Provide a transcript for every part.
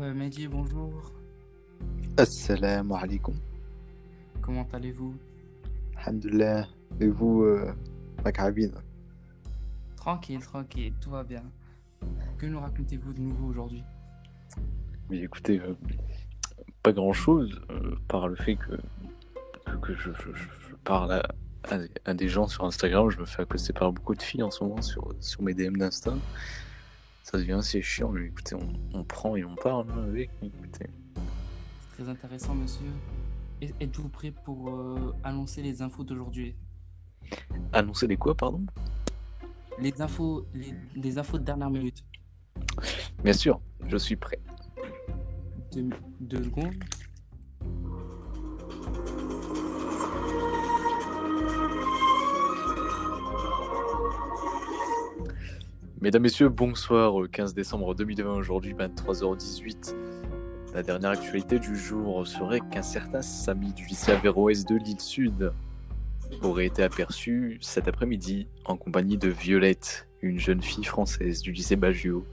Mehdi, bonjour. Assalamu alaikum. Comment allez-vous? Alhamdulillah. Et vous, euh, Macabine Tranquille, tranquille, tout va bien. Que nous racontez-vous de nouveau aujourd'hui? Mais écoutez, euh, pas grand-chose, euh, par le fait que, que, que je, je- je- je parle à, à- à des gens sur Instagram, je me fais accoster par beaucoup de filles en ce moment sur, sur mes DM d'Insta. Ça devient assez chiant, mais écoutez, on, on prend et on parle hein, avec. Écoutez. Très intéressant, monsieur. Êtes-vous prêt pour euh, annoncer les infos d'aujourd'hui? Annoncer des quoi, pardon? Les infos, les, les infos de dernière minute. Bien sûr, je suis prêt. Deux, deux secondes. Mesdames, Messieurs, bonsoir. euh, 15 décembre 2020, aujourd'hui 23h18. La dernière actualité du jour serait qu'un certain Samy du lycée Averroès de l'île Sud aurait été aperçu cet après-midi en compagnie de Violette, une jeune fille française du lycée Baggio.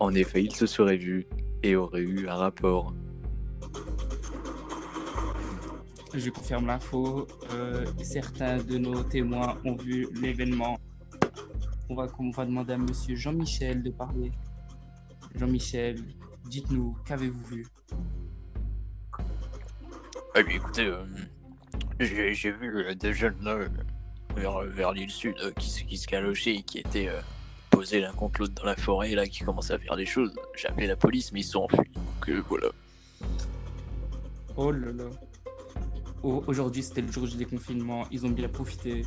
En effet, ils se seraient vus et auraient eu un rapport. Je confirme l'info. Euh, certains de nos témoins ont vu l'événement. On va, demander à monsieur Jean-Michel de parler. Jean-Michel, dites-nous, qu'avez-vous vu? Eh bien, écoutez, euh, j'ai j'ai vu euh, des jeunes euh, vers, vers l'île sud qui, se- qui se calochaient et qui étaient posés l'un contre l'autre dans la forêt là, qui commençaient à faire des choses. J'ai appelé la police, mais ils sont enfuis. Donc voilà. Oh là là. Au- Aujourd'hui, c'était le jour du déconfinement. Ils ont bien profité.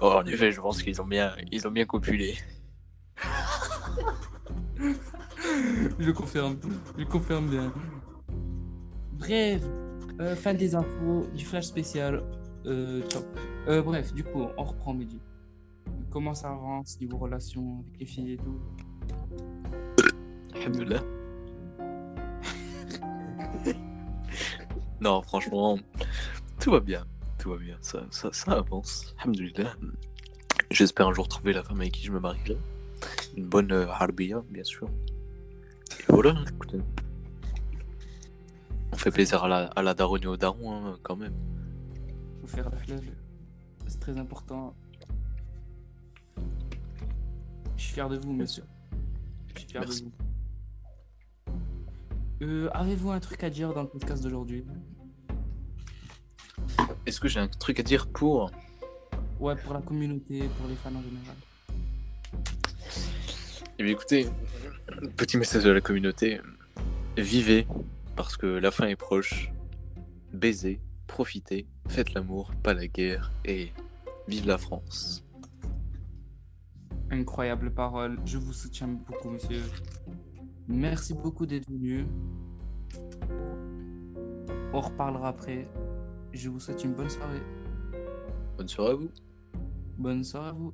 Oh, en effet, je pense qu'ils ont bien, ils ont bien copulé. Je confirme. Je confirme bien. Bref, euh, fin des infos du flash spécial. Euh, top. Euh, bref, du coup, on reprend Mehdi. Comment ça avance niveau relation avec les filles et tout? Alhamdoulilah. non, franchement, tout va bien. Tout va bien. Ça, ça, ça avance. Alhamdoulilah. J'espère un jour trouver la femme avec qui je me marierai. Une bonne euh, harbiya, bien sûr. Et voilà, hein, écoutez. On fait plaisir à la, à la daronne et au daron, hein, quand même. Faut faire la. C'est très important. Je suis fier de vous, monsieur. Je suis fier Merci. de vous. Euh, Avez-vous un truc à dire dans le podcast d'aujourd'hui? Est-ce que j'ai un truc à dire pour. Ouais, pour la communauté, pour les fans en général. Eh bien, écoutez, petit message à la communauté. Vivez, parce que la fin est proche. Baisez, profitez, faites l'amour, pas la guerre, et vive la France. Incroyable parole. Je vous soutiens beaucoup, monsieur. Merci beaucoup d'être venu. On reparlera après. Je vous souhaite une bonne soirée. Bonne soirée à vous. Bonne soirée à vous.